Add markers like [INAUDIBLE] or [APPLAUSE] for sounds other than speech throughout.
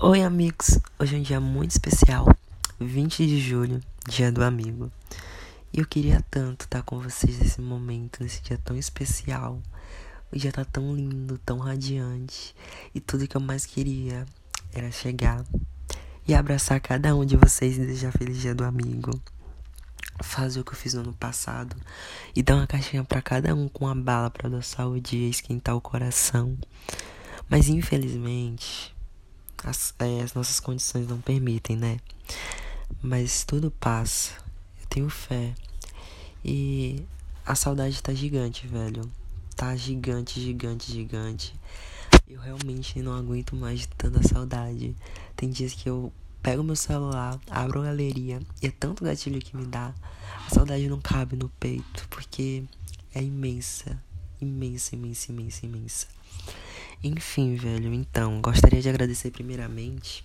Oi, amigos! Hoje é um dia muito especial, 20 de julho, dia do amigo. E eu queria tanto estar com vocês nesse momento, nesse dia tão especial. O dia tá tão lindo, tão radiante. E tudo que eu mais queria era chegar e abraçar cada um de vocês e desejar feliz dia do amigo. Fazer o que eu fiz no ano passado e dar uma caixinha para cada um com uma bala para adoçar o dia esquentar o coração. Mas infelizmente, as, é, as nossas condições não permitem, né? Mas tudo passa. Eu tenho fé. E a saudade tá gigante, velho. Tá gigante, gigante, gigante. Eu realmente não aguento mais de tanta saudade. Tem dias que eu pego meu celular, abro a galeria e é tanto gatilho que me dá. A saudade não cabe no peito, porque é imensa. Imensa, imensa, imensa, imensa. Enfim, velho, então, gostaria de agradecer primeiramente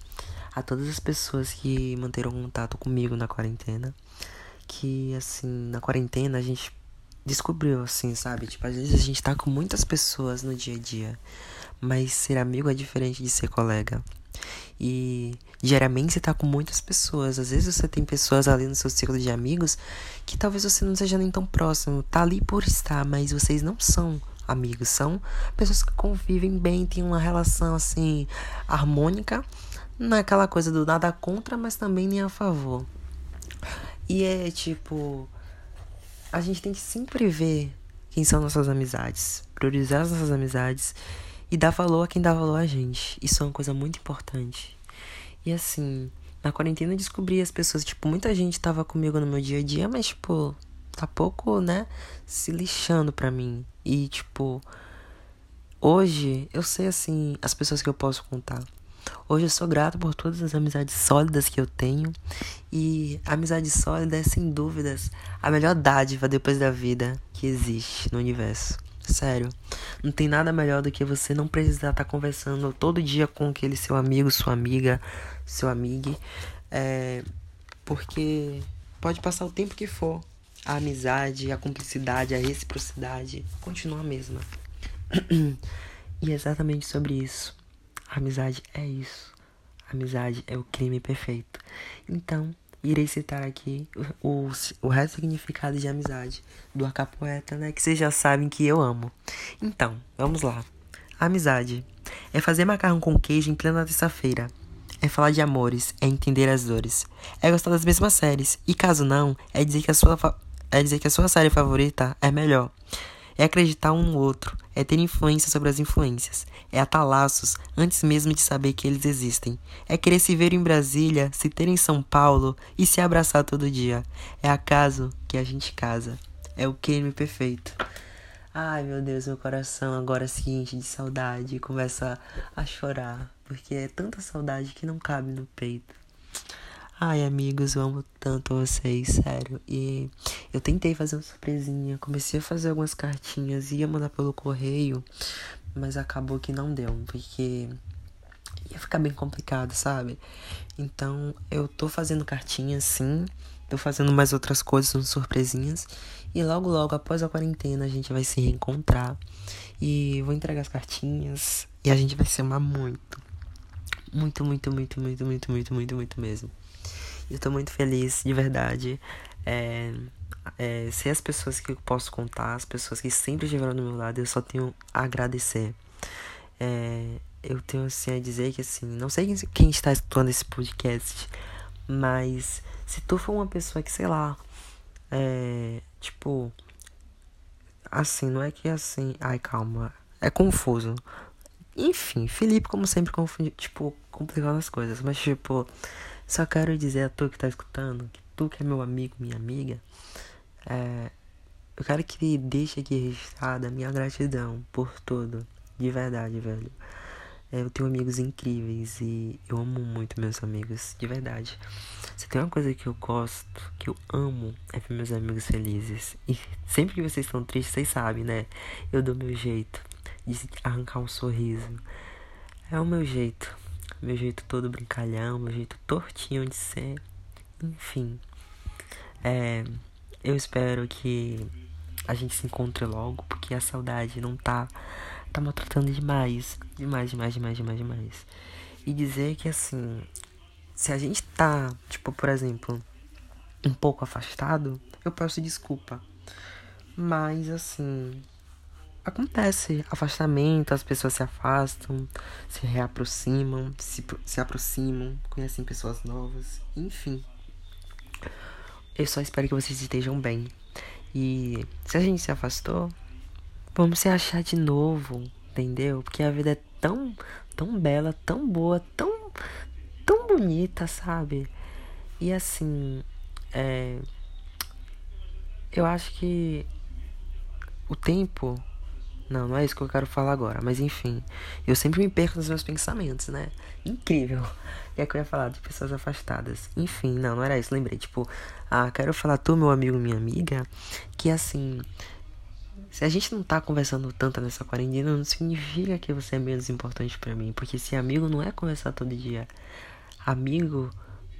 a todas as pessoas que manteram contato comigo na quarentena. Que, assim, na quarentena a gente descobriu, assim, sabe? Tipo, às vezes a gente tá com muitas pessoas no dia a dia, mas ser amigo é diferente de ser colega. E diariamente você tá com muitas pessoas. Às vezes você tem pessoas ali no seu ciclo de amigos que talvez você não seja nem tão próximo. Tá ali por estar, mas vocês não são amigos, são pessoas que convivem bem, têm uma relação assim harmônica, não é coisa do nada contra, mas também nem a favor. E é tipo, a gente tem que sempre ver quem são nossas amizades, priorizar as nossas amizades e dar valor a quem dá valor a gente. Isso é uma coisa muito importante. E assim, na quarentena eu descobri as pessoas, tipo, muita gente tava comigo no meu dia a dia, mas tipo, tá pouco, né, se lixando pra mim. E, tipo, hoje eu sei, assim, as pessoas que eu posso contar. Hoje eu sou grato por todas as amizades sólidas que eu tenho. E amizade sólida é, sem dúvidas, a melhor dádiva depois da vida que existe no universo. Sério, não tem nada melhor do que você não precisar estar tá conversando todo dia com aquele seu amigo, sua amiga, seu amigo. É, porque pode passar o tempo que for a amizade, a cumplicidade, a reciprocidade continua a mesma. e é exatamente sobre isso. A amizade é isso. A amizade é o crime perfeito. Então, irei citar aqui o, o, resto significado de amizade do Acapoeta, né? Que vocês já sabem que eu amo. Então, vamos lá. Amizade é fazer macarrão com queijo em plena terça-feira. É falar de amores, é entender as dores. É gostar das mesmas séries. E caso não, é dizer que a sua é dizer que a sua série favorita é melhor. É acreditar um no outro, é ter influência sobre as influências, é atar laços antes mesmo de saber que eles existem, é querer se ver em Brasília, se ter em São Paulo e se abraçar todo dia. É acaso que a gente casa. É o crime perfeito. Ai meu Deus, meu coração agora se enche de saudade e começa a chorar, porque é tanta saudade que não cabe no peito. Ai, amigos, eu amo tanto vocês, sério. E eu tentei fazer uma surpresinha, comecei a fazer algumas cartinhas, ia mandar pelo correio, mas acabou que não deu, porque ia ficar bem complicado, sabe? Então, eu tô fazendo cartinhas sim, tô fazendo mais outras coisas, surpresinhas, e logo logo após a quarentena a gente vai se reencontrar e vou entregar as cartinhas e a gente vai se amar muito. Muito, muito, muito, muito, muito, muito, muito, muito mesmo. Eu tô muito feliz, de verdade. É, é, ser as pessoas que eu posso contar, as pessoas que sempre estiveram do meu lado, eu só tenho a agradecer. É, eu tenho assim a dizer que assim, não sei quem está escutando esse podcast, mas se tu for uma pessoa que, sei lá, é, tipo, assim, não é que assim, ai calma, é confuso. Enfim, Felipe, como sempre, confunde, tipo, complicando as coisas, mas tipo, só quero dizer a tu que tá escutando, que tu que é meu amigo, minha amiga, é, eu quero que deixe aqui registrada a minha gratidão por tudo. De verdade, velho. É, eu tenho amigos incríveis e eu amo muito meus amigos, de verdade. Se tem uma coisa que eu gosto, que eu amo, é ver meus amigos felizes. E sempre que vocês estão tristes, vocês sabem, né? Eu dou meu jeito de arrancar um sorriso. É o meu jeito meu jeito todo brincalhão, meu jeito tortinho de ser. Enfim. É, eu espero que a gente se encontre logo, porque a saudade não tá, tá maltratando demais. Demais, demais, demais, demais, demais. e dizer que assim, se a gente tá, tipo, por exemplo, um pouco afastado, eu peço desculpa. Mas assim, acontece afastamento, as pessoas se afastam, se reaproximam, se, se aproximam, conhecem pessoas novas, enfim. Eu só espero que vocês estejam bem. E se a gente se afastou, vamos se achar de novo, entendeu? Porque a vida é tão, tão bela, tão boa, tão, tão bonita, sabe? E assim, é, eu acho que o tempo. Não, não é isso que eu quero falar agora, mas enfim. Eu sempre me perco nos meus pensamentos, né? Incrível. E é que eu ia falar de pessoas afastadas. Enfim, não, não era isso, lembrei. Tipo, ah, quero falar tu, meu amigo, minha amiga, que assim. Se a gente não tá conversando tanto nessa quarentena, não significa que você é menos importante para mim. Porque se amigo não é conversar todo dia. Amigo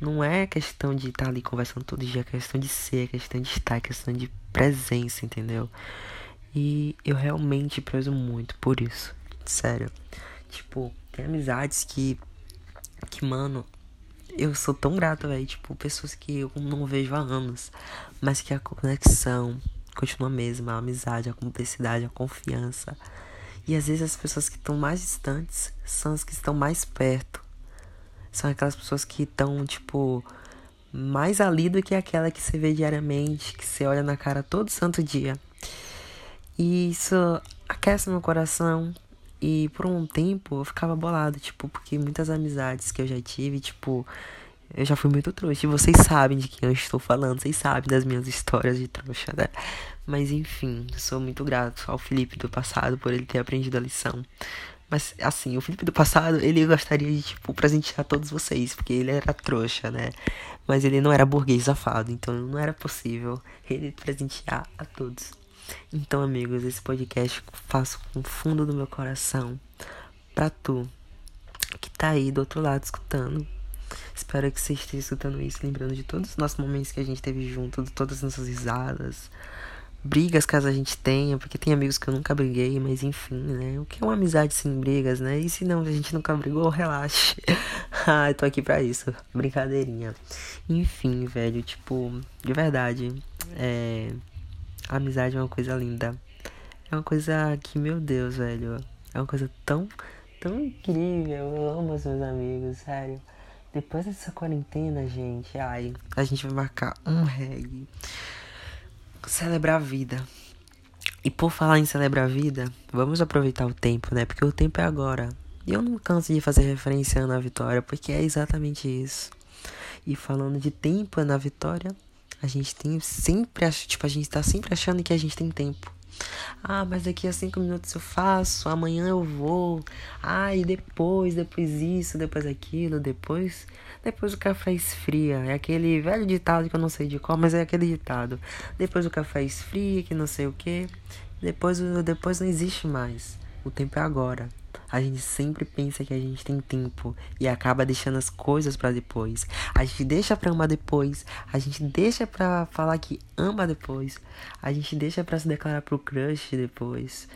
não é questão de estar tá ali conversando todo dia, é questão de ser, é questão de estar, é questão de presença, entendeu? E eu realmente prezo muito por isso. Sério. Tipo, tem amizades que. Que, mano, eu sou tão grato, velho. Tipo, pessoas que eu não vejo há anos. Mas que a conexão continua a mesma. A amizade, a cumplicidade, a confiança. E às vezes as pessoas que estão mais distantes são as que estão mais perto. São aquelas pessoas que estão, tipo, mais ali do que aquela que você vê diariamente, que você olha na cara todo santo dia. E isso aquece meu coração. E por um tempo eu ficava bolado, tipo, porque muitas amizades que eu já tive, tipo, eu já fui muito trouxa. E vocês sabem de quem eu estou falando, vocês sabem das minhas histórias de trouxa, né? Mas enfim, sou muito grato ao Felipe do passado por ele ter aprendido a lição. Mas, assim, o Felipe do passado, ele gostaria de, tipo, presentear todos vocês, porque ele era trouxa, né? Mas ele não era burguês safado, então não era possível ele presentear a todos. Então, amigos, esse podcast faço com o fundo do meu coração pra tu que tá aí do outro lado escutando. Espero que você esteja escutando isso, lembrando de todos os nossos momentos que a gente teve junto, de todas as nossas risadas, brigas caso a gente tenha, porque tem amigos que eu nunca briguei, mas enfim, né? O que é uma amizade sem brigas, né? E se não a gente nunca brigou, [LAUGHS] relaxe. ah, eu tô aqui pra isso. Brincadeirinha. Enfim, velho, tipo, de verdade, é. A amizade é uma coisa linda. É uma coisa que, meu Deus, velho. É uma coisa tão, tão incrível. Eu amo os meus amigos, sério. Depois dessa quarentena, gente, ai, a gente vai marcar um reggae celebrar a vida. E por falar em celebrar a vida, vamos aproveitar o tempo, né? Porque o tempo é agora. E eu não canso de fazer referência na vitória, porque é exatamente isso. E falando de tempo na vitória, a gente tem sempre, tipo, a gente tá sempre achando que a gente tem tempo. Ah, mas daqui a cinco minutos eu faço, amanhã eu vou. Ah, e depois, depois isso, depois aquilo, depois. Depois o café esfria. É aquele velho ditado que eu não sei de qual, mas é aquele ditado. Depois o café esfria, que não sei o que. Depois, depois não existe mais. O tempo é agora. A gente sempre pensa que a gente tem tempo e acaba deixando as coisas para depois. A gente deixa para amar depois, a gente deixa para falar que ama depois, a gente deixa para se declarar pro crush depois.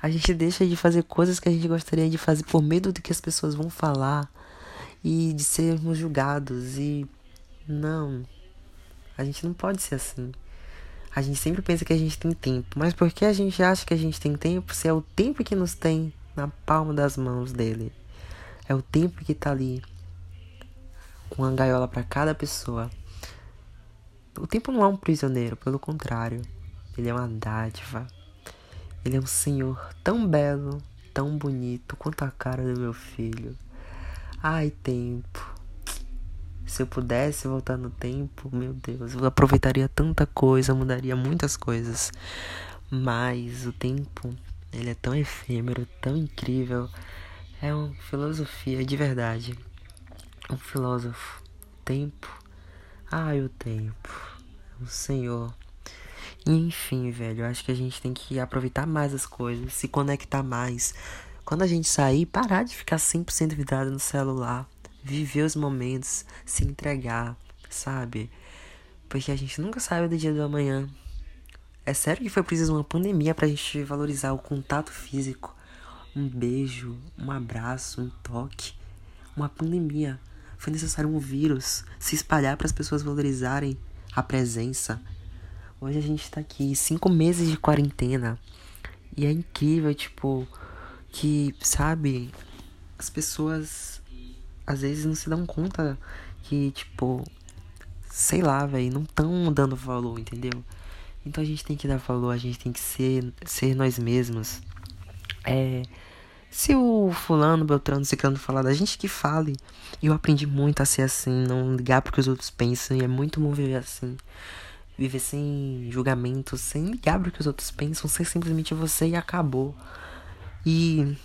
A gente deixa de fazer coisas que a gente gostaria de fazer por medo do que as pessoas vão falar e de sermos julgados e não. A gente não pode ser assim. A gente sempre pensa que a gente tem tempo, mas por que a gente acha que a gente tem tempo se é o tempo que nos tem na palma das mãos dele. É o tempo que tá ali com a gaiola para cada pessoa. O tempo não é um prisioneiro, pelo contrário, ele é uma dádiva. Ele é um senhor tão belo, tão bonito quanto a cara do meu filho. Ai, tempo. Se eu pudesse voltar no tempo, meu Deus, eu aproveitaria tanta coisa, mudaria muitas coisas. Mas o tempo ele é tão efêmero, tão incrível. É uma filosofia de verdade. Um filósofo. Tempo. Ai, o tempo. O Senhor. Enfim, velho, eu acho que a gente tem que aproveitar mais as coisas, se conectar mais. Quando a gente sair, parar de ficar 100% vidrado no celular. Viver os momentos, se entregar, sabe? Porque a gente nunca sabe do dia do amanhã. É sério que foi preciso uma pandemia pra gente valorizar o contato físico. Um beijo, um abraço, um toque. uma pandemia. Foi necessário um vírus se espalhar para as pessoas valorizarem a presença. Hoje a gente tá aqui, cinco meses de quarentena. E é incrível, tipo, que, sabe, as pessoas às vezes não se dão conta que, tipo, sei lá, velho, não estão dando valor, entendeu? Então a gente tem que dar valor, a gente tem que ser, ser nós mesmos. É. Se o fulano, Beltrano, Ciclano falar da gente que fale. Eu aprendi muito a ser assim, não ligar porque os outros pensam. E é muito bom viver assim. Viver sem julgamento, sem ligar porque os outros pensam, ser simplesmente você e acabou. E.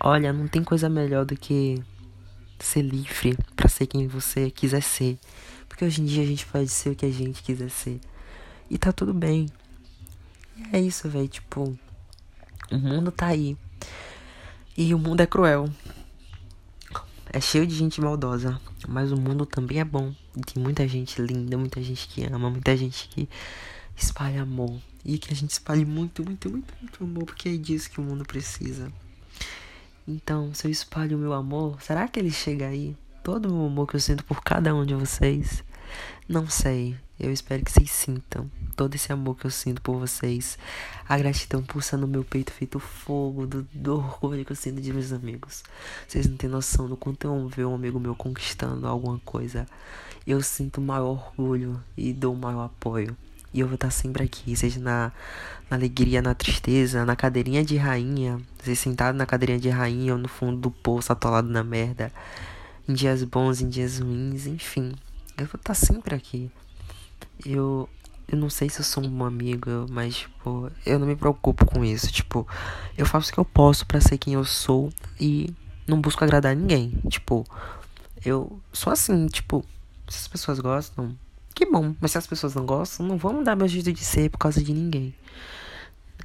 Olha, não tem coisa melhor do que ser livre para ser quem você quiser ser. Porque hoje em dia a gente pode ser o que a gente quiser ser. E tá tudo bem. E é isso, velho. Tipo, o mundo tá aí. E o mundo é cruel. É cheio de gente maldosa. Mas o mundo também é bom. E tem muita gente linda, muita gente que ama, muita gente que espalha amor. E que a gente espalhe muito, muito, muito, muito amor. Porque é disso que o mundo precisa. Então, se eu espalho o meu amor, será que ele chega aí? Todo o amor que eu sinto por cada um de vocês? Não sei. Eu espero que vocês sintam todo esse amor que eu sinto por vocês. A gratidão pulsa no meu peito feito fogo, do, do orgulho que eu sinto de meus amigos. Vocês não têm noção do quanto eu ver um amigo meu conquistando alguma coisa. Eu sinto maior orgulho e dou maior apoio. E eu vou estar sempre aqui, seja na, na alegria, na tristeza, na cadeirinha de rainha, seja sentado na cadeirinha de rainha ou no fundo do poço atolado na merda. Em dias bons, em dias ruins, enfim. Eu vou estar sempre aqui. Eu, eu não sei se eu sou um bom amigo, mas, tipo, eu não me preocupo com isso. Tipo, eu faço o que eu posso para ser quem eu sou e não busco agradar ninguém. Tipo, eu sou assim, tipo, se as pessoas gostam, que bom. Mas se as pessoas não gostam, não vou mudar meu jeito de ser por causa de ninguém.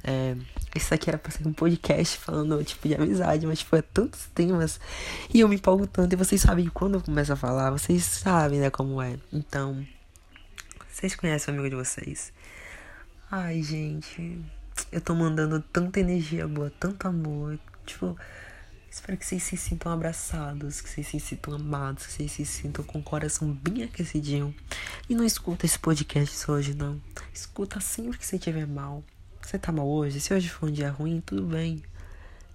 É, isso aqui era pra ser um podcast falando, tipo, de amizade, mas, tipo, é tantos temas. E eu me empolgo tanto. E vocês sabem quando eu começo a falar, vocês sabem, né, como é. Então, vocês conhecem o amigo de vocês. Ai, gente. Eu tô mandando tanta energia boa, tanto amor. Tipo, Espero que vocês se sintam abraçados, que vocês se sintam amados, que vocês se sintam com o coração bem aquecidinho. E não escuta esse podcast hoje, não. Escuta sempre que você estiver mal. Você tá mal hoje? Se hoje for um dia ruim, tudo bem.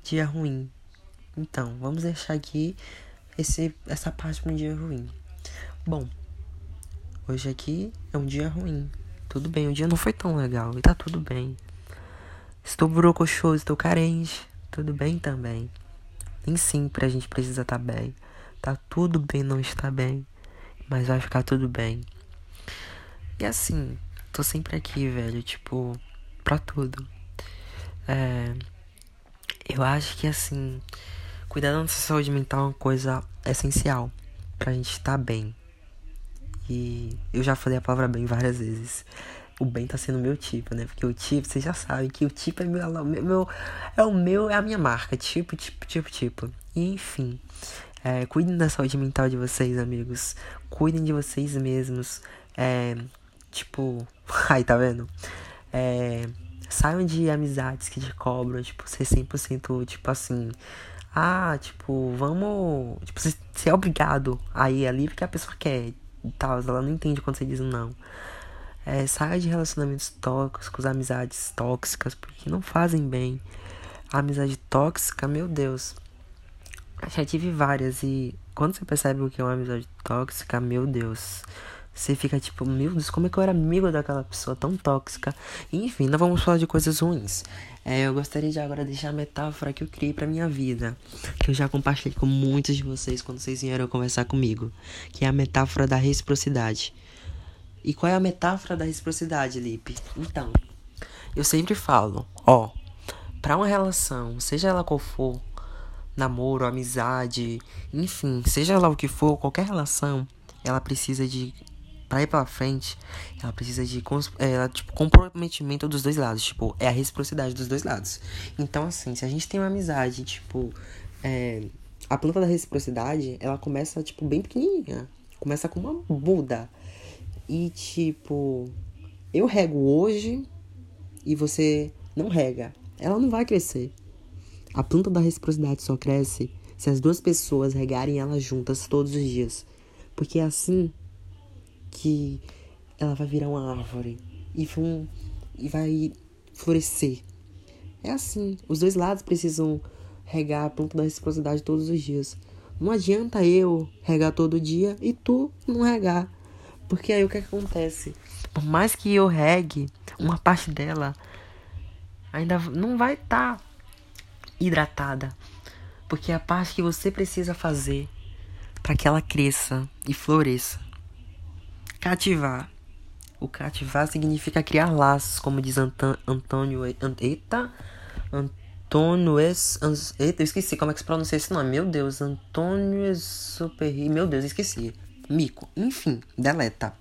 Dia ruim. Então, vamos deixar aqui esse, essa parte para um dia ruim. Bom, hoje aqui é um dia ruim. Tudo bem, o dia não foi tão legal e tá tudo bem. Estou brocochoso, estou carente. Tudo bem também. Nem sempre a gente precisa estar tá bem. Tá tudo bem não estar bem, mas vai ficar tudo bem. E assim, tô sempre aqui, velho, tipo, pra tudo. É, eu acho que assim, cuidar da nossa saúde mental é uma coisa essencial pra gente estar bem. E eu já falei a palavra bem várias vezes o bem tá sendo meu tipo, né? Porque o tipo, vocês já sabem que o tipo é meu, meu, meu é o meu, é a minha marca, tipo, tipo, tipo, tipo. E enfim, é, cuidem da saúde mental de vocês, amigos. Cuidem de vocês mesmos. É, tipo, [LAUGHS] aí tá vendo? É, saiam de amizades que te cobram, tipo, ser 100%, tipo assim. Ah, tipo, vamos. Tipo, ser obrigado a ir ali porque a pessoa quer tal. Ela não entende quando você diz não. É, saia de relacionamentos tóxicos, amizades tóxicas, porque não fazem bem. A amizade tóxica, meu Deus. Já tive várias e quando você percebe o que é uma amizade tóxica, meu Deus. Você fica tipo, meu Deus, como é que eu era amigo daquela pessoa tão tóxica? Enfim, não vamos falar de coisas ruins. É, eu gostaria de agora deixar a metáfora que eu criei pra minha vida. Que eu já compartilhei com muitos de vocês quando vocês vieram conversar comigo. Que é a metáfora da reciprocidade. E qual é a metáfora da reciprocidade, Lipe? Então, eu sempre falo, ó, para uma relação, seja ela qual for, namoro, amizade, enfim, seja lá o que for, qualquer relação, ela precisa de para ir para frente, ela precisa de é, tipo, comprometimento dos dois lados, tipo, é a reciprocidade dos dois lados. Então, assim, se a gente tem uma amizade, tipo, é, a planta da reciprocidade, ela começa, tipo, bem pequenininha. Começa com uma muda. E tipo, eu rego hoje e você não rega. Ela não vai crescer. A planta da reciprocidade só cresce se as duas pessoas regarem ela juntas todos os dias. Porque é assim que ela vai virar uma árvore e, vão, e vai florescer. É assim. Os dois lados precisam regar a planta da reciprocidade todos os dias. Não adianta eu regar todo dia e tu não regar. Porque aí o que acontece? Por mais que eu regue, uma parte dela ainda não vai estar tá hidratada. Porque é a parte que você precisa fazer para que ela cresça e floresça. Cativar. O cativar significa criar laços, como diz Antônio. Eita! Antônio es, Eita, eu esqueci como é que se pronuncia esse nome. Meu Deus, Antônio Superi. Meu Deus, esqueci. Mico. Enfim, deleta.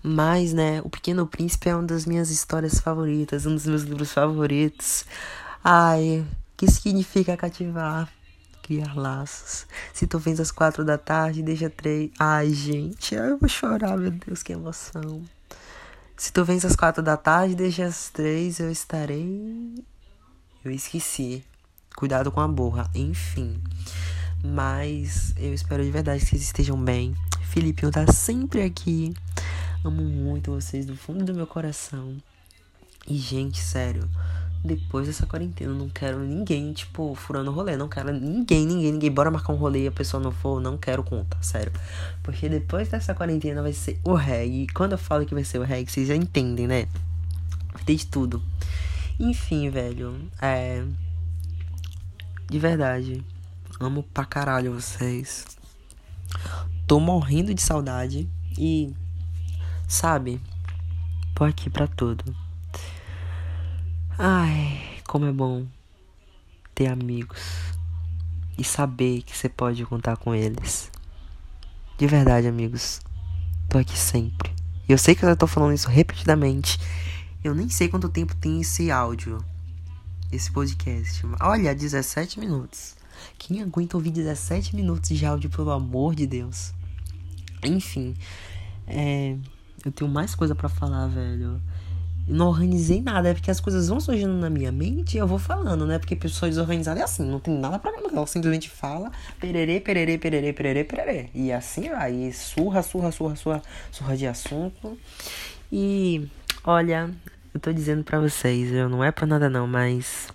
Mas, né, O Pequeno Príncipe é uma das minhas histórias favoritas, um dos meus livros favoritos. Ai, que significa cativar? Criar laços. Se tu vens às quatro da tarde, deixa três. Ai, gente, eu vou chorar, meu Deus, que emoção. Se tu vens às quatro da tarde, deixa às três, eu estarei. Eu esqueci. Cuidado com a borra. Enfim. Mas eu espero de verdade que vocês estejam bem. Filipinho tá sempre aqui. Amo muito vocês do fundo do meu coração. E, gente, sério, depois dessa quarentena, não quero ninguém, tipo, furando rolê. Não quero ninguém, ninguém, ninguém. Bora marcar um rolê e a pessoa não for, não quero conta, sério. Porque depois dessa quarentena vai ser o reggae. Quando eu falo que vai ser o reggae, vocês já entendem, né? Vai ter de tudo. Enfim, velho, é. De verdade. Amo pra caralho vocês. Tô morrendo de saudade e sabe, tô aqui pra tudo. Ai, como é bom ter amigos e saber que você pode contar com eles. De verdade, amigos, tô aqui sempre. Eu sei que eu já tô falando isso repetidamente. Eu nem sei quanto tempo tem esse áudio, esse podcast. Olha, 17 minutos. Quem aguenta ouvir 17 minutos de áudio, pelo amor de Deus? Enfim, é, eu tenho mais coisa para falar, velho. Não organizei nada, é porque as coisas vão surgindo na minha mente e eu vou falando, né? Porque pessoa desorganizada é assim, não tem nada pra ela simplesmente fala pererê, pererê, pererê, pererê, pererê. E assim vai, e surra, surra, surra, surra, surra de assunto. E olha, eu tô dizendo pra vocês, eu não é pra nada não, mas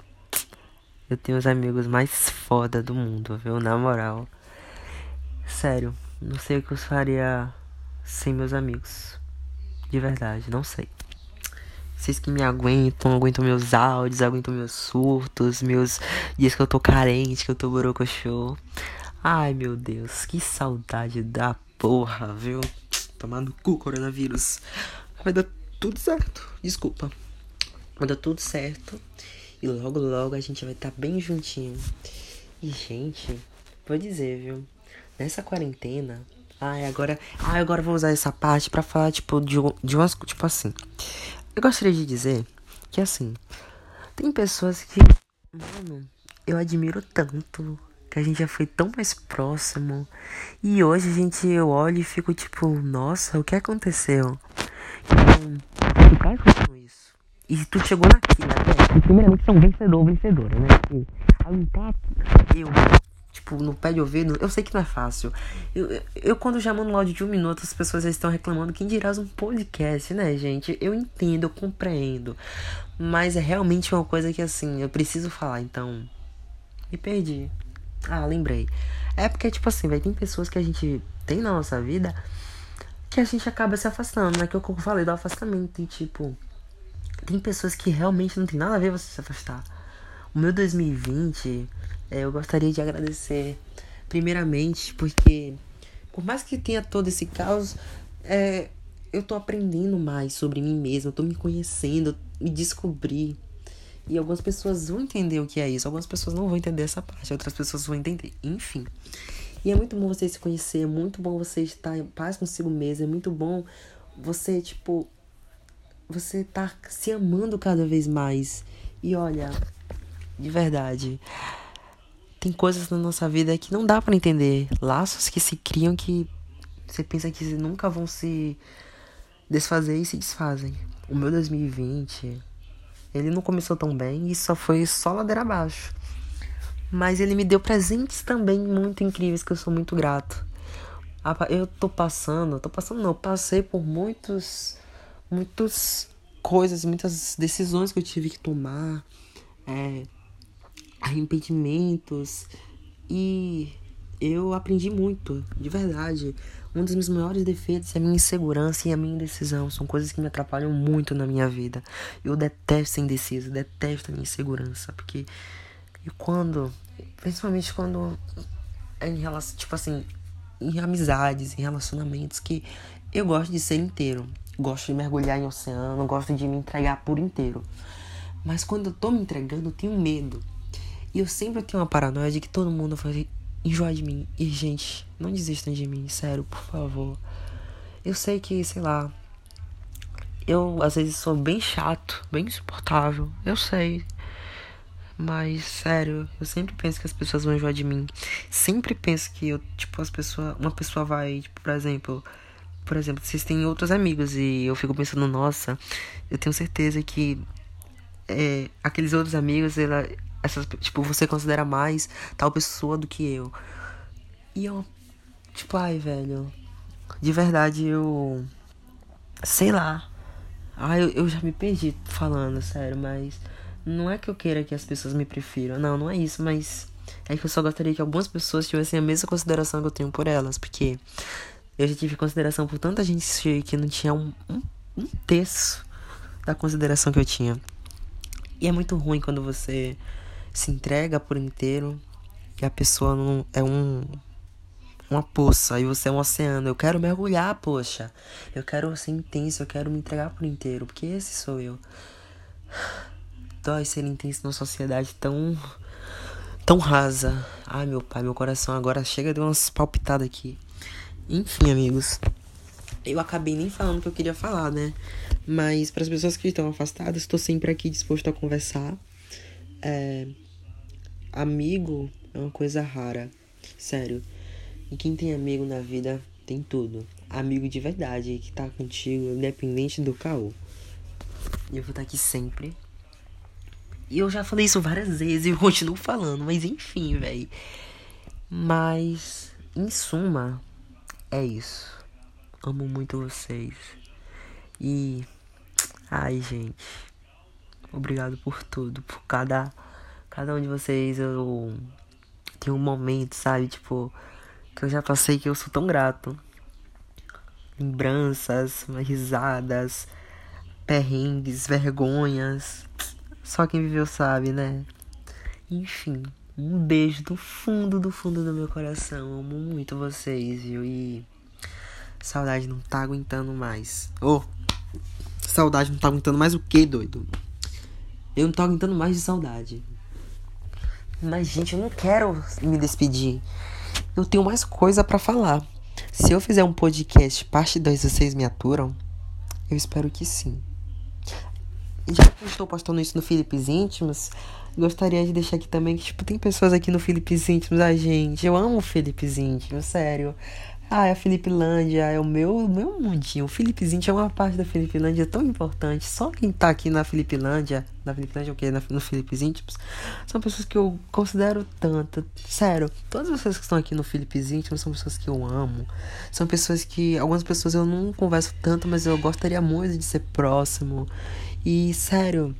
eu tenho os amigos mais foda do mundo, viu? Na moral. Sério, não sei o que eu faria sem meus amigos. De verdade, não sei. Vocês que me aguentam, aguentam meus áudios, aguentam meus surtos, meus dias que eu tô carente, que eu tô borocochô. Ai, meu Deus, que saudade da porra, viu? Tomar no cu, coronavírus. Vai dar tudo certo. Desculpa. Vai dar tudo certo. E logo, logo a gente vai estar tá bem juntinho. E, gente, vou dizer, viu? Nessa quarentena, Ai, agora. Ai, agora vou usar essa parte para falar, tipo, de, de umas. Tipo assim. Eu gostaria de dizer que, assim. Tem pessoas que. Mano, eu admiro tanto. Que a gente já foi tão mais próximo. E hoje a gente. Eu olho e fico, tipo, nossa, o que aconteceu? Então, tu tá com isso. E tu chegou naquilo, né? Primeiramente, você é um vencedor, vencedora, né? E, aí, tá, eu tipo, no pé de ouvido, eu sei que não é fácil. Eu, eu, quando já mando um áudio de um minuto, as pessoas já estão reclamando. Quem dirá um podcast, né, gente? Eu entendo, eu compreendo. Mas é realmente uma coisa que, assim, eu preciso falar, então. Me perdi. Ah, lembrei. É porque, tipo assim, vai tem pessoas que a gente tem na nossa vida que a gente acaba se afastando, né? Que eu falei do afastamento. E, tipo, tem pessoas que realmente não tem nada a ver você se afastar. O meu 2020 é, eu gostaria de agradecer, primeiramente, porque por mais que tenha todo esse caos, é, eu tô aprendendo mais sobre mim mesma, eu tô me conhecendo, me descobrir. E algumas pessoas vão entender o que é isso, algumas pessoas não vão entender essa parte, outras pessoas vão entender. Enfim. E é muito bom você se conhecer, é muito bom você estar em paz consigo mesmo, é muito bom você, tipo, você tá se amando cada vez mais. E olha, de verdade, tem coisas na nossa vida que não dá para entender. Laços que se criam que você pensa que nunca vão se desfazer e se desfazem. O meu 2020, ele não começou tão bem e só foi só ladeira abaixo. Mas ele me deu presentes também muito incríveis que eu sou muito grato. Eu tô passando, tô passando não, passei por muitos muitas coisas, muitas decisões que eu tive que tomar, é, arrependimentos e eu aprendi muito, de verdade. Um dos meus maiores defeitos é a minha insegurança e a minha indecisão. São coisas que me atrapalham muito na minha vida. Eu detesto ser indeciso, detesto a minha insegurança. Porque e quando, principalmente quando é em relação, tipo assim, em amizades, em relacionamentos, que eu gosto de ser inteiro. Gosto de mergulhar em oceano, gosto de me entregar por inteiro. Mas quando eu tô me entregando, eu tenho medo. E eu sempre tenho uma paranoia de que todo mundo vai enjoar de mim. E, gente, não desistam de mim, sério, por favor. Eu sei que, sei lá. Eu às vezes sou bem chato, bem insuportável. Eu sei. Mas, sério, eu sempre penso que as pessoas vão enjoar de mim. Sempre penso que eu, tipo, as pessoas. Uma pessoa vai, tipo, por exemplo. Por exemplo, vocês têm outros amigos e eu fico pensando, nossa, eu tenho certeza que é, aqueles outros amigos, ela, essas, tipo, você considera mais tal pessoa do que eu. E eu, tipo, ai, velho, de verdade eu. Sei lá. Ai, eu, eu já me perdi falando, sério, mas. Não é que eu queira que as pessoas me prefiram, não, não é isso, mas. É que eu só gostaria que algumas pessoas tivessem a mesma consideração que eu tenho por elas, porque eu já tive consideração por tanta gente que não tinha um, um, um terço da consideração que eu tinha. E é muito ruim quando você se entrega por inteiro e a pessoa não é um uma poça e você é um oceano. Eu quero mergulhar, poxa. Eu quero ser intenso, eu quero me entregar por inteiro, porque esse sou eu. Dói ser intenso numa sociedade tão tão rasa. Ai, meu pai, meu coração agora chega de umas palpitadas aqui. Enfim, amigos. Eu acabei nem falando o que eu queria falar, né? Mas para as pessoas que estão afastadas, estou sempre aqui disposto a conversar. É, amigo é uma coisa rara, sério. E quem tem amigo na vida tem tudo. Amigo de verdade que tá contigo, independente do caô. E eu vou estar tá aqui sempre. E eu já falei isso várias vezes e eu continuo falando, mas enfim, velho. Mas, em suma, é isso. Amo muito vocês. E. Ai, gente. Obrigado por tudo, por cada Cada um de vocês eu tenho um momento, sabe? Tipo, que eu já passei que eu sou tão grato. Lembranças, risadas, perrengues, vergonhas. Só quem viveu sabe, né? Enfim, um beijo do fundo, do fundo do meu coração. Amo muito vocês, viu? E saudade não tá aguentando mais. Ô, oh, saudade não tá aguentando mais o que, doido? Eu não tô aguentando mais de saudade. Mas, gente, eu não quero me despedir. Eu tenho mais coisa para falar. Se eu fizer um podcast parte 2 vocês me aturam, eu espero que sim. Já que eu estou postando isso no Filipes Íntimos, gostaria de deixar aqui também que, tipo, tem pessoas aqui no Filipes Íntimos, a gente. Eu amo o Filipes Íntimos, sério. Ah, é a Filipilândia é o meu, meu mundinho. O Filipezinho é uma parte da Filipilândia tão importante. Só quem tá aqui na Filipilândia, na Filipilândia o quê? No Filipes Íntimos, são pessoas que eu considero tanto. Sério, todas as pessoas que estão aqui no Filipes Íntimos são pessoas que eu amo. São pessoas que, algumas pessoas eu não converso tanto, mas eu gostaria muito de ser próximo. E, sério,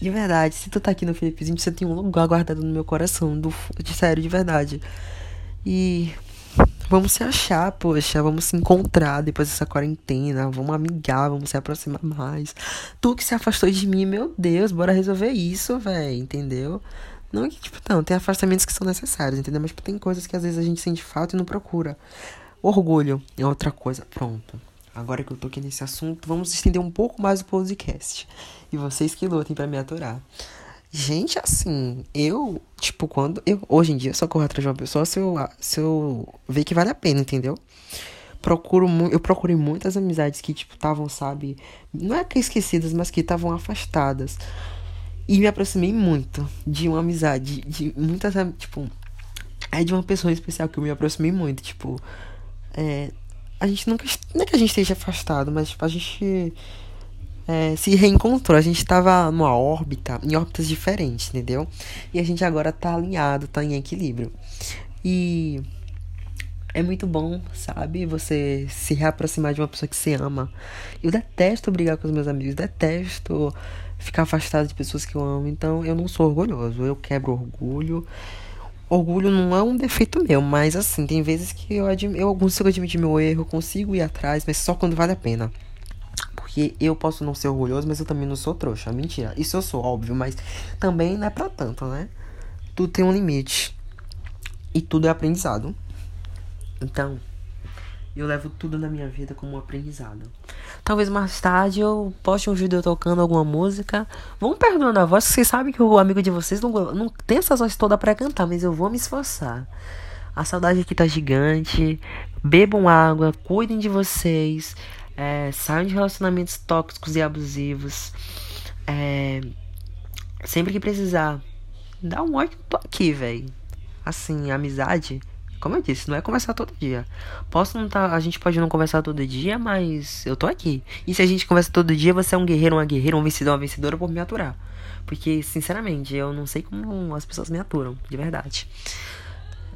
de verdade, se tu tá aqui no Filipezinho, você tem um lugar guardado no meu coração. Do, de sério, de verdade. E Vamos se achar, poxa, vamos se encontrar depois dessa quarentena, vamos amigar, vamos se aproximar mais. Tu que se afastou de mim, meu Deus, bora resolver isso, velho, entendeu? Não que, tipo, não, tem afastamentos que são necessários, entendeu? Mas tipo, tem coisas que às vezes a gente sente falta e não procura. Orgulho é outra coisa. Pronto. Agora que eu tô aqui nesse assunto, vamos estender um pouco mais o podcast. E vocês que lutem para me aturar. Gente, assim, eu, tipo, quando. Eu, hoje em dia, só corro atrás de uma pessoa se eu, se eu ver que vale a pena, entendeu? Procuro, eu procurei muitas amizades que, tipo, estavam, sabe. Não é que esquecidas, mas que estavam afastadas. E me aproximei muito de uma amizade. De muitas. Tipo. É de uma pessoa especial que eu me aproximei muito. Tipo. É, a gente nunca. Não é que a gente esteja afastado, mas, tipo, a gente é, se reencontrou. A gente tava numa órbita, em órbitas diferentes, entendeu? E a gente agora tá alinhado, tá em equilíbrio. E é muito bom, sabe? Você se reaproximar de uma pessoa que você ama. Eu detesto brigar com os meus amigos, detesto ficar afastado de pessoas que eu amo. Então eu não sou orgulhoso, eu quebro orgulho. Orgulho não é um defeito meu, mas assim, tem vezes que eu, eu consigo admitir meu erro, consigo ir atrás, mas só quando vale a pena. Porque eu posso não ser orgulhoso, mas eu também não sou trouxa. Mentira. Isso eu sou, óbvio, mas também não é pra tanto, né? Tudo tem um limite. E tudo é aprendizado. Então, eu levo tudo na minha vida como um aprendizado. Talvez mais tarde eu poste um vídeo tocando alguma música. Vão perdoando a voz, vocês sabem que o amigo de vocês não, não tem essas vozes todas para cantar, mas eu vou me esforçar. A saudade aqui tá gigante. Bebam água, cuidem de vocês. É, saiam de relacionamentos tóxicos e abusivos. É, sempre que precisar, dá um oi que eu tô aqui, velho. Assim, amizade como eu disse, não é conversar todo dia. Posso não tá, a gente pode não conversar todo dia, mas eu tô aqui. E se a gente conversa todo dia, você é um guerreiro, uma guerreira, um vencedor, uma vencedora por me aturar. Porque, sinceramente, eu não sei como as pessoas me aturam, de verdade.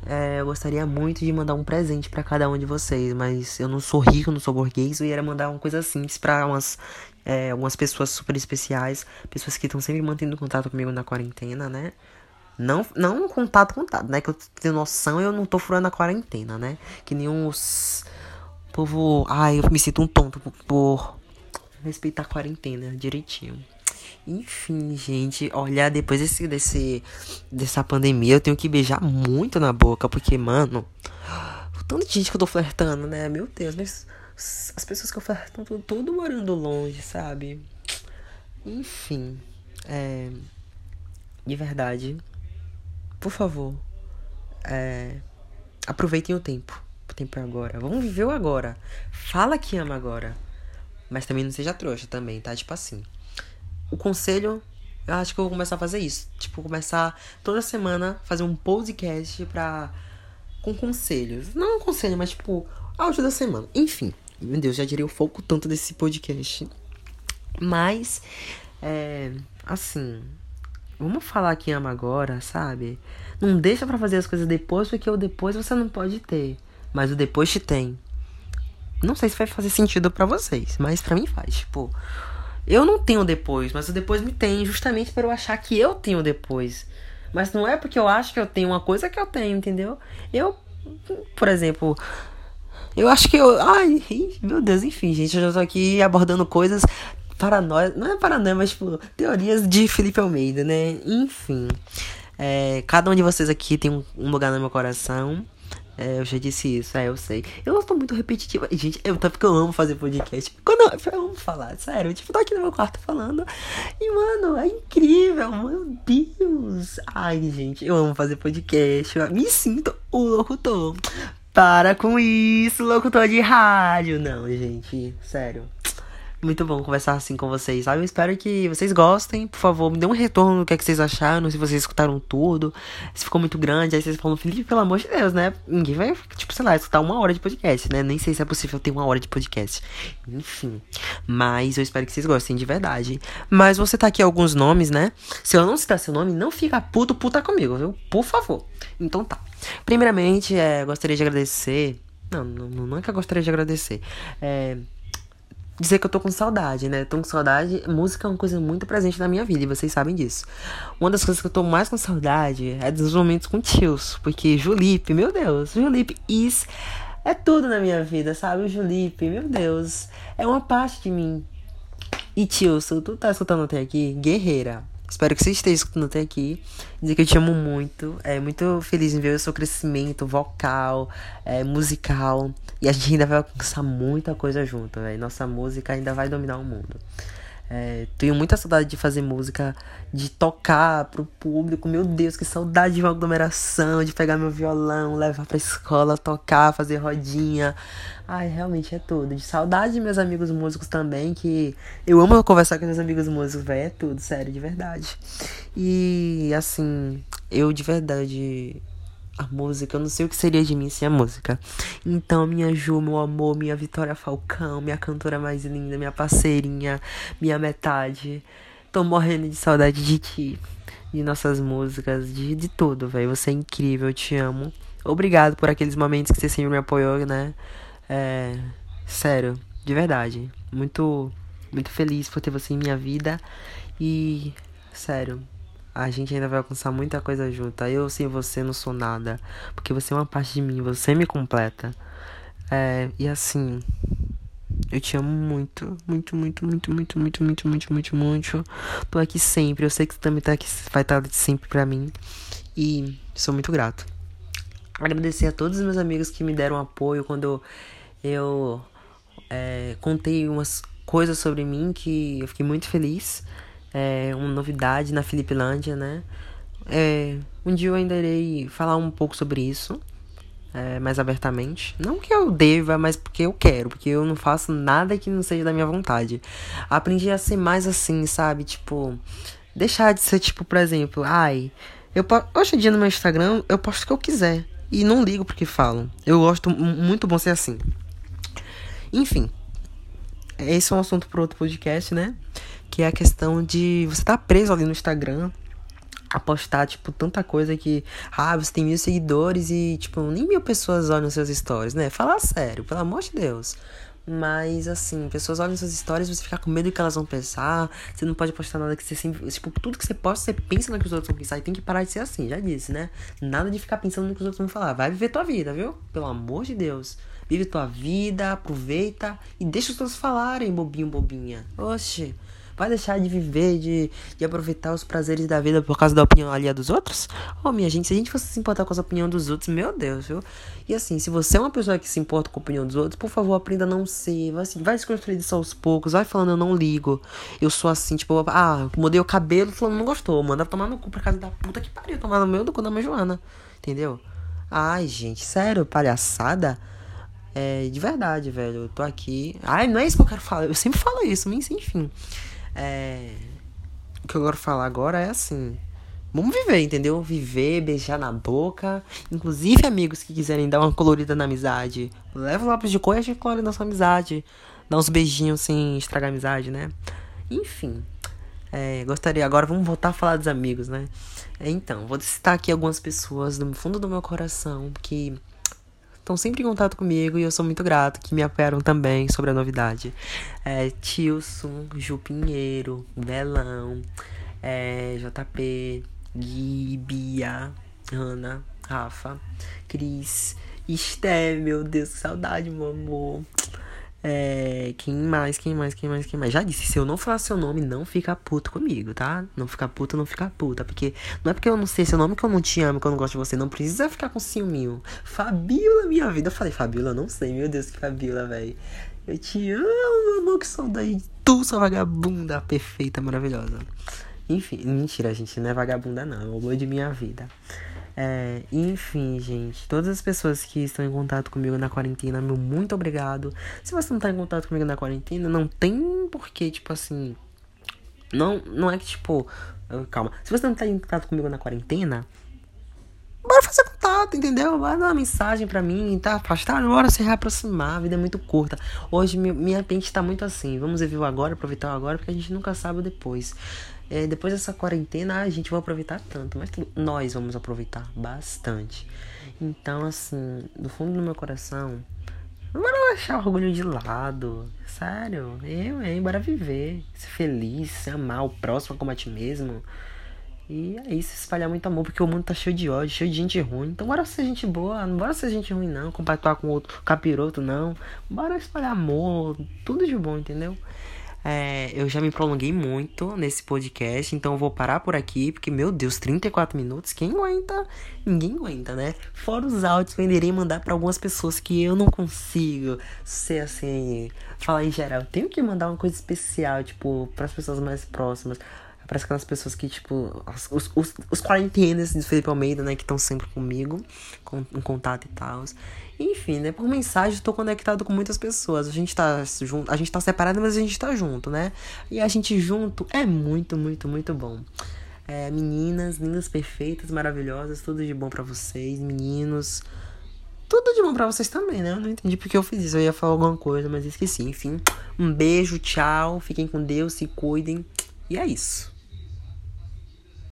É, eu gostaria muito de mandar um presente para cada um de vocês, mas eu não sou rico, não sou burguês, eu ia mandar uma coisa simples para umas, é, umas pessoas super especiais, pessoas que estão sempre mantendo contato comigo na quarentena, né? Não, não contato, contato, né? Que eu tenho noção eu não tô furando a quarentena, né? Que nenhum os povo. Ai, eu me sinto um tonto por respeitar a quarentena direitinho. Enfim, gente, olha, depois desse, desse, dessa pandemia, eu tenho que beijar muito na boca, porque, mano, o tanto de gente que eu tô flertando, né? Meu Deus, mas as pessoas que eu flerto estão tudo morando longe, sabe? Enfim, é. De verdade, por favor, é, aproveitem o tempo. O tempo é agora. Vamos viver o agora. Fala que ama agora. Mas também não seja trouxa também, tá? Tipo assim. O conselho, eu acho que eu vou começar a fazer isso. Tipo, começar toda semana fazer um podcast pra. com conselhos. Não um conselho, mas tipo, áudio da semana. Enfim. Meu Deus, já direi o foco tanto desse podcast. Mas, é. Assim, Vamos falar que ama agora, sabe? Não deixa para fazer as coisas depois, porque o depois você não pode ter. Mas o depois te tem. Não sei se vai fazer sentido para vocês, mas para mim faz. Tipo, eu não tenho depois, mas o depois me tem, justamente para eu achar que eu tenho depois. Mas não é porque eu acho que eu tenho uma coisa que eu tenho, entendeu? Eu, por exemplo, eu acho que eu. Ai, meu Deus, enfim, gente, eu já tô aqui abordando coisas paranoia. Não é paranoia, mas tipo, teorias de Felipe Almeida, né? Enfim. É, cada um de vocês aqui tem um lugar no meu coração. É, eu já disse isso, é, eu sei. Eu tô muito repetitiva. Gente, eu, tanto que eu amo fazer podcast. Quando eu, eu amo falar, sério. Tipo, tô aqui no meu quarto falando. E, mano, é incrível. Meu Deus. Ai, gente, eu amo fazer podcast. Eu me sinto o locutor. Para com isso, locutor de rádio. Não, gente, sério muito bom conversar assim com vocês, sabe? Eu espero que vocês gostem. Por favor, me dê um retorno do que, é que vocês acharam, se vocês escutaram tudo. Se ficou muito grande, aí vocês falam, Felipe, pelo amor de Deus, né? Ninguém vai, tipo, sei lá, escutar uma hora de podcast, né? Nem sei se é possível ter uma hora de podcast. Enfim. Mas eu espero que vocês gostem de verdade. Mas você tá aqui alguns nomes, né? Se eu não citar seu nome, não fica puto, puta comigo, viu? Por favor. Então tá. Primeiramente, é, gostaria de agradecer. Não, não, não é que eu gostaria de agradecer. É dizer que eu tô com saudade, né? Tô com saudade. Música é uma coisa muito presente na minha vida e vocês sabem disso. Uma das coisas que eu tô mais com saudade é dos momentos com tios. Porque Julipe, meu Deus, Julipe is é tudo na minha vida, sabe? O Julipe, meu Deus, é uma parte de mim. E tio, se tu tá escutando até aqui, guerreira. Espero que você esteja escutando até aqui. Dizer que eu te amo muito. É muito feliz em ver o seu crescimento vocal, é, musical. E a gente ainda vai alcançar muita coisa junto, velho. Nossa música ainda vai dominar o mundo. É, tenho muita saudade de fazer música, de tocar pro público. Meu Deus, que saudade de uma aglomeração, de pegar meu violão, levar pra escola, tocar, fazer rodinha. Ai, realmente é tudo. De saudade de meus amigos músicos também, que eu amo conversar com meus amigos músicos, velho. É tudo, sério, de verdade. E assim, eu de verdade a música. Eu não sei o que seria de mim sem a música. Então, minha Ju, meu amor, minha Vitória Falcão, minha cantora mais linda, minha parceirinha, minha metade. Tô morrendo de saudade de ti, de nossas músicas, de, de tudo, velho. Você é incrível, eu te amo. Obrigado por aqueles momentos que você sempre me apoiou, né? É. Sério, de verdade. Muito, muito feliz por ter você em minha vida. E, sério, a gente ainda vai alcançar muita coisa junto. Eu sem você não sou nada. Porque você é uma parte de mim, você me completa. É, e assim, eu te amo muito, muito, muito, muito, muito, muito, muito, muito, muito, muito. Tô aqui sempre. Eu sei que você também tá aqui, vai estar sempre pra mim. E sou muito grato. Agradecer a todos os meus amigos que me deram apoio quando eu, eu é, contei umas coisas sobre mim que eu fiquei muito feliz. É uma novidade na Filipilândia, né? É, um dia eu ainda irei falar um pouco sobre isso. É, mais abertamente. Não que eu deva, mas porque eu quero. Porque eu não faço nada que não seja da minha vontade. Aprendi a ser mais assim, sabe? Tipo, deixar de ser, tipo, por exemplo, ai. Eu, hoje em dia no meu Instagram eu posto o que eu quiser. E não ligo porque falam. Eu gosto muito bom ser assim. Enfim. Esse é um assunto para outro podcast, né? Que é a questão de você tá preso ali no Instagram a postar, tipo, tanta coisa que. Ah, você tem mil seguidores e, tipo, nem mil pessoas olham seus stories, né? Fala sério, pelo amor de Deus. Mas, assim, pessoas olham suas histórias, você fica com medo do que elas vão pensar. Você não pode postar nada que você sempre. Tipo, tudo que você posta, você pensa no que os outros vão pensar. E tem que parar de ser assim, já disse, né? Nada de ficar pensando no que os outros vão falar. Vai viver tua vida, viu? Pelo amor de Deus. Vive tua vida, aproveita e deixa os outros falarem, bobinho, bobinha. Oxe. Vai deixar de viver, de, de aproveitar os prazeres da vida por causa da opinião alheia dos outros? Oh, minha gente, se a gente fosse se importar com a opinião dos outros, meu Deus, viu? E assim, se você é uma pessoa que se importa com a opinião dos outros, por favor, aprenda a não ser. Vai, assim, vai se construir isso aos poucos. Vai falando, eu não ligo. Eu sou assim, tipo, ah, mudei o cabelo, falando, não gostou. Manda tomar no cu pra casa da puta que pariu. Tomar no meu do cu da minha Joana. Entendeu? Ai, gente, sério, palhaçada. É, de verdade, velho. Eu tô aqui. Ai, não é isso que eu quero falar. Eu sempre falo isso, mas enfim. É... O que eu quero falar agora é assim. Vamos viver, entendeu? Viver, beijar na boca. Inclusive, amigos que quiserem dar uma colorida na amizade, leva o lápis de cor e a gente colore nossa amizade. Dá uns beijinhos sem estragar a amizade, né? Enfim. É, gostaria. Agora vamos voltar a falar dos amigos, né? Então, vou citar aqui algumas pessoas do fundo do meu coração que estão sempre em contato comigo e eu sou muito grato que me apoiaram também sobre a novidade. É, Tilson, Ju Pinheiro, Belão, é, JP, Gui, Bia, Ana, Rafa, Cris, Esté, meu Deus, que saudade, meu amor. É, quem mais, quem mais, quem mais, quem mais? Já disse, se eu não falar seu nome, não fica puto comigo, tá? Não fica puto, não fica puta. Porque não é porque eu não sei seu nome que eu não te amo, que eu não gosto de você. Não precisa ficar com ciúminho. Fabiola, minha vida. Eu falei, Fabiola, não sei. Meu Deus, que Fabiola, velho. Eu te amo, amor, que saudade. Tu, sua vagabunda perfeita, maravilhosa. Enfim, mentira, gente. Não é vagabunda, não. É o amor de minha vida. É, enfim, gente, todas as pessoas que estão em contato comigo na quarentena, meu muito obrigado. Se você não tá em contato comigo na quarentena, não tem porquê, tipo assim. Não, não é que tipo. Calma. Se você não tá em contato comigo na quarentena, bora fazer contato, entendeu? Vai dar uma mensagem pra mim, tá afastado, bora se reaproximar, a vida é muito curta. Hoje minha mente tá muito assim, vamos viver o agora, aproveitar o agora, porque a gente nunca sabe depois. É, depois dessa quarentena a gente vai aproveitar tanto, mas nós vamos aproveitar bastante. Então, assim, do fundo do meu coração, bora deixar o orgulho de lado. Sério, eu, hein? Bora viver, ser feliz, se amar o próximo como a ti mesmo. E é isso, espalhar muito amor, porque o mundo tá cheio de ódio, cheio de gente ruim. Então bora ser gente boa, não bora ser gente ruim não, compactuar com outro capiroto não. Bora espalhar amor, tudo de bom, entendeu? É, eu já me prolonguei muito nesse podcast, então eu vou parar por aqui, porque, meu Deus, 34 minutos, quem aguenta? Ninguém aguenta, né? Fora os áudios eu irei mandar para algumas pessoas que eu não consigo ser assim, falar em geral. Eu tenho que mandar uma coisa especial, tipo, para as pessoas mais próximas. Para aquelas pessoas que, tipo, os, os, os quarentenas de Felipe Almeida, né, que estão sempre comigo, com, em contato e tal. Enfim, né? Por mensagem, tô conectado com muitas pessoas. A gente tá junto, a gente tá separado, mas a gente tá junto, né? E a gente junto é muito, muito, muito bom. É, meninas, lindas, perfeitas, maravilhosas, tudo de bom para vocês, meninos. Tudo de bom pra vocês também, né? Eu não entendi porque eu fiz isso. Eu ia falar alguma coisa, mas esqueci. Enfim, um beijo, tchau. Fiquem com Deus, se cuidem. E é isso.